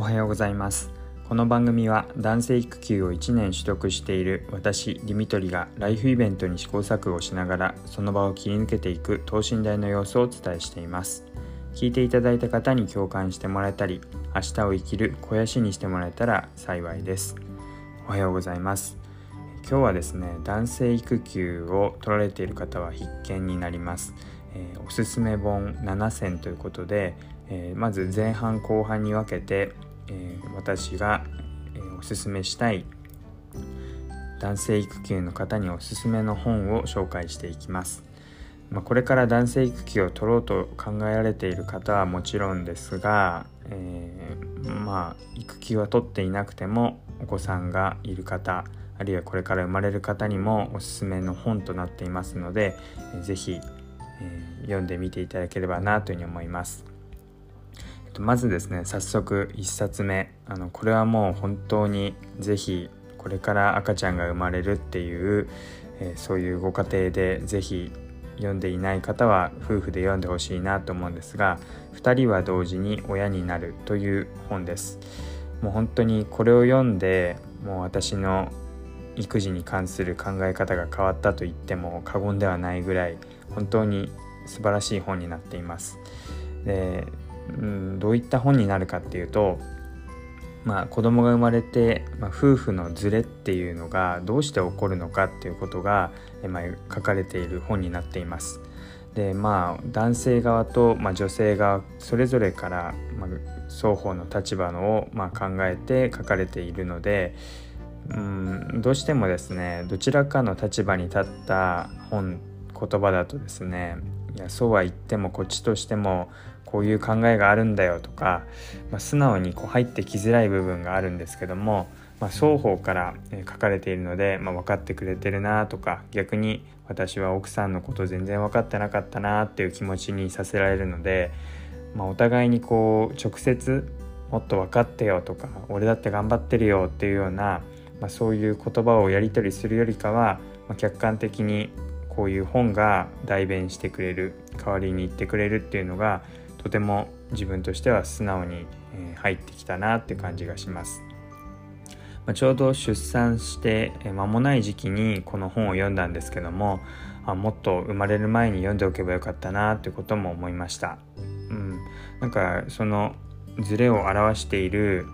おはようございます。この番組は男性育休を1年取得している私ディミトリがライフイベントに試行錯誤しながらその場を切り抜けていく等身大の様子をお伝えしています。聞いていただいた方に共感してもらえたり明日を生きる肥やしにしてもらえたら幸いです。おはようございます。今日はですね男性育休を取られている方は必見になります、えー、おすすめ本7選ということで、えー、まず前半後半に分けてえー、私が、えー、おすすめしたい男性育休の方におすすめの本を紹介していきます。まあ、これから男性育休を取ろうと考えられている方はもちろんですが、えー、まあ育休は取っていなくてもお子さんがいる方あるいはこれから生まれる方にもおすすめの本となっていますので、えー、ぜひ、えー、読んでみていただければなというふうに思います。まずですね早速1冊目あのこれはもう本当に是非これから赤ちゃんが生まれるっていう、えー、そういうご家庭で是非読んでいない方は夫婦で読んでほしいなと思うんですが「2人は同時に親になる」という本です。もう本当にこれを読んでもう私の育児に関する考え方が変わったと言っても過言ではないぐらい本当に素晴らしい本になっています。でうん、どういった本になるかっていうと、まあ、子供が生まれて、まあ、夫婦のズレっていうのがどうして起こるのかっていうことが、まあ、書かれている本になっています。でまあ男性側と、まあ、女性側それぞれから、まあ、双方の立場のを、まあ、考えて書かれているのでうんどうしてもですねどちらかの立場に立った本言葉だとですねいやそうは言ってもこっちとしてもこういう考えがあるんだよとか、まあ、素直にこう入ってきづらい部分があるんですけども、まあ、双方から書かれているので、まあ、分かってくれてるなとか逆に私は奥さんのこと全然分かってなかったなっていう気持ちにさせられるので、まあ、お互いにこう直接もっと分かってよとか俺だって頑張ってるよっていうような、まあ、そういう言葉をやり取りするよりかは、まあ、客観的にこういう本が代弁してくれる代わりに言ってくれるっていうのがとても自分としては素直に入ってきたなって感じがします。まちょうど出産して間もない時期にこの本を読んだんですけどもあもっと生まれる前に読んでおけばよかったなってことも思いました。うん、なんかそのズレを表している、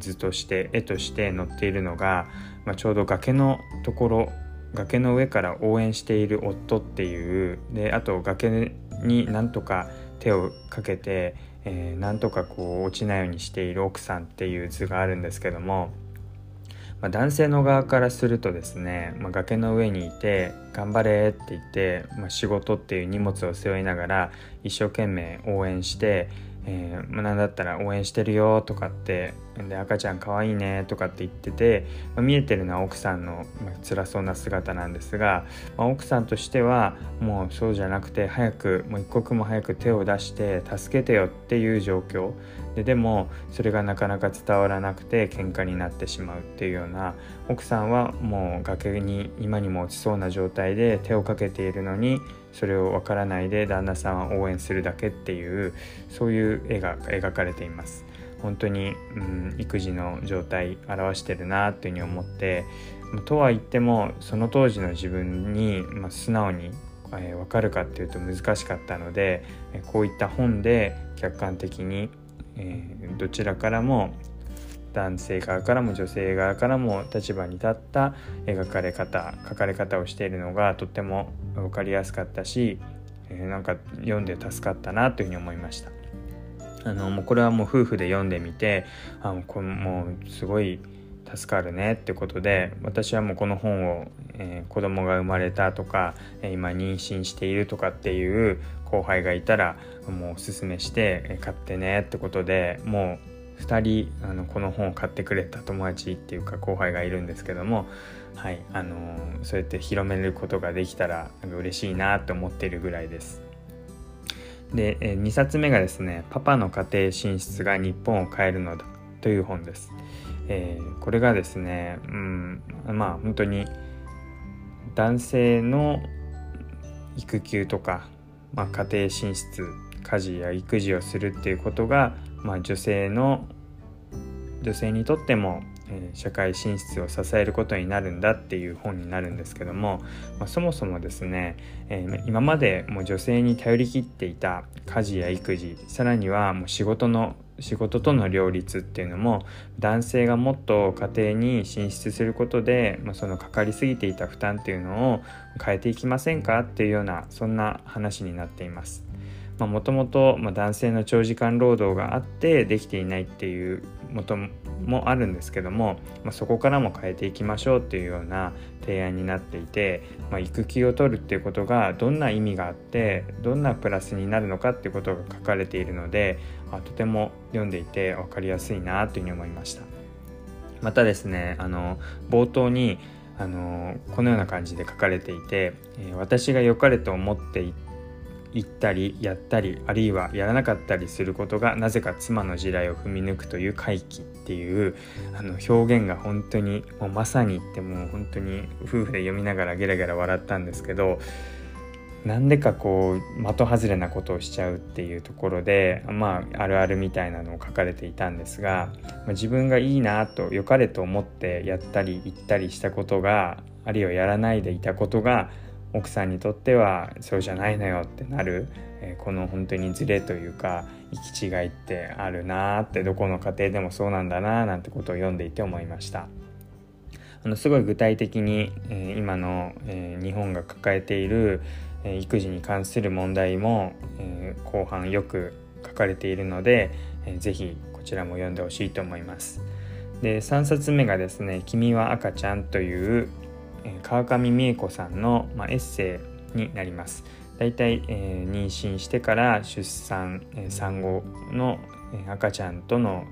図として絵として載っているのが、まあ、ちょうど崖のところ崖の上から応援している夫っていうであと崖になんとか手をかけて、えー、なんとかこう落ちないようにしている奥さんっていう図があるんですけども、まあ、男性の側からするとですね、まあ、崖の上にいて「頑張れ」って言って、まあ、仕事っていう荷物を背負いながら一生懸命応援してえー、まあ、何だったら応援してるよとかってで赤ちゃんかわいいねとかって言ってて、まあ、見えてるのは奥さんの、まあ、辛そうな姿なんですが、まあ、奥さんとしてはもうそうじゃなくて早くもう一刻も早く手を出して助けてよっていう状況ででもそれがなかなか伝わらなくて喧嘩になってしまうっていうような奥さんはもう崖に今にも落ちそうな状態で手をかけているのにそれを分からないで旦那さんは応援するだけっていうそういう絵が描かれています。本当に、うん、育児の状態表してるなっていうふうに思ってとは言ってもその当時の自分に、まあ、素直に、えー、分かるかっていうと難しかったのでこういった本で客観的に、えー、どちらからも男性側からも女性側からも立場に立った描かれ方書かれ方をしているのがとっても分かりやすかったし、えー、なんか読んで助かったなというふうに思いました。あのもうこれはもう夫婦で読んでみてあもうもうすごい助かるねってことで私はもうこの本を、えー、子供が生まれたとか、えー、今妊娠しているとかっていう後輩がいたらもうおすすめして、えー、買ってねってことでもう2人あのこの本を買ってくれた友達っていうか後輩がいるんですけども、はいあのー、そうやって広めることができたら嬉しいなと思っているぐらいです。で、え2冊目がですね「パパの家庭進出が日本を変えるのだ」という本です。えー、これがですね、うん、まあ本当に男性の育休とか、まあ、家庭進出家事や育児をするっていうことがまあ、女性の女性にとってもえ社会進出を支えることになるんだっていう本になるんですけども、まあ、そもそもですね、えー、今までもう女性に頼りきっていた家事や育児さらにはもう仕事の仕事との両立っていうのも男性がもっと家庭に進出することで、まあ、そのかかりすぎていた負担っていうのを変えていきませんかっていうようなそんな話になっています。もともと男性の長時間労働があってできていないっていうもともあるんですけども、まあ、そこからも変えていきましょうっていうような提案になっていて、まあ、育休を取るっていうことがどんな意味があってどんなプラスになるのかっていうことが書かれているので、あ、とても読んでいて分かりやすいなというふうに思いました。またですねあの冒頭にあのこのような感じで書かれていて、え、私が良かれと思っていて言ったりやったりあるいはやらなかったりすることがなぜか妻の地雷を踏み抜くという回帰っていうあの表現が本当にもうまさにってもう本当に夫婦で読みながらゲラゲラ笑ったんですけどなんでかこう的外れなことをしちゃうっていうところでまああるあるみたいなのを書かれていたんですが、まあ、自分がいいなと良かれと思ってやったり言ったりしたことがあるいはやらないでいたことが奥さんにとってはそうじゃないのよってなる、えー、この本当にズレというか行き違いってあるなーってどこの家庭でもそうなんだなーなんてことを読んでいて思いました。あのすごい具体的に、えー、今の、えー、日本が抱えている、え、育児に関する問題も、え後半よく書かれているので、えー、ぜひこちらも読んでほしいと思います。で3冊目がですね「君は赤ちゃん」という、川上美恵子さんの、まあ、エッセイになります。だいたい、えー、妊娠してから出産、えー、産後の、え、赤ちゃんとの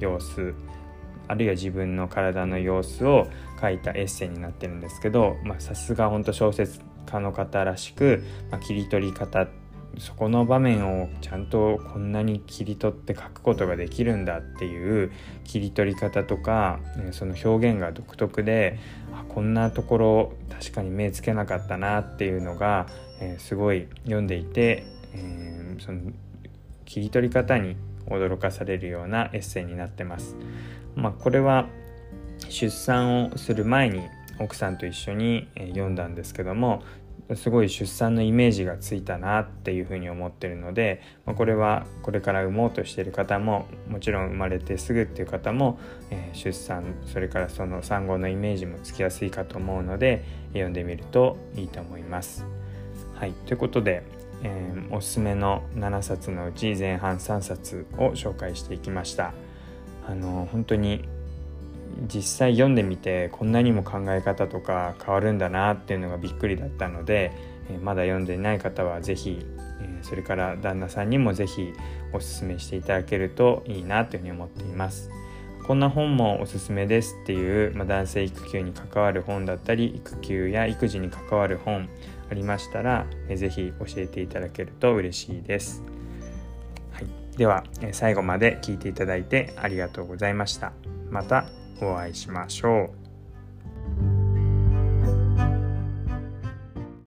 様子あるいは自分の体の様子を書いたエッセイになってるんですけどさすが本当小説家の方らしく、まあ、切り取り方そこの場面をちゃんとこんなに切り取って書くことができるんだっていう切り取り方とかその表現が独特であこんなところ確かに目つけなかったなっていうのが、えー、すごい読んでいて、えー、その切り取り方に驚かされるようなエッセイになってます。まあ、これは出産をする前に奥さんと一緒に読んだんですけどもすごい出産のイメージがついたなっていうふうに思ってるので、まあ、これはこれから産もうとしてる方ももちろん生まれてすぐっていう方も、えー、出産それからその産後のイメージもつきやすいかと思うので読んでみるといいと思います。はい、ということで、えー、おすすめの7冊のうち前半3冊を紹介していきました。あの本当に実際読んでみてこんなにも考え方とか変わるんだなっていうのがびっくりだったので、えまだ読んでいない方は是非、えそれから旦那さんにも是非おすすめしていただけるといいなというふうに思っています。こんな本もおすすめですっていう、まあ、男性育休に関わる本だったり育休や育児に関わる本ありましたら、えー、教えていただけると嬉しいです。はい、では、最後まで聞いていただいてありがとうございました。またお会いしましょう。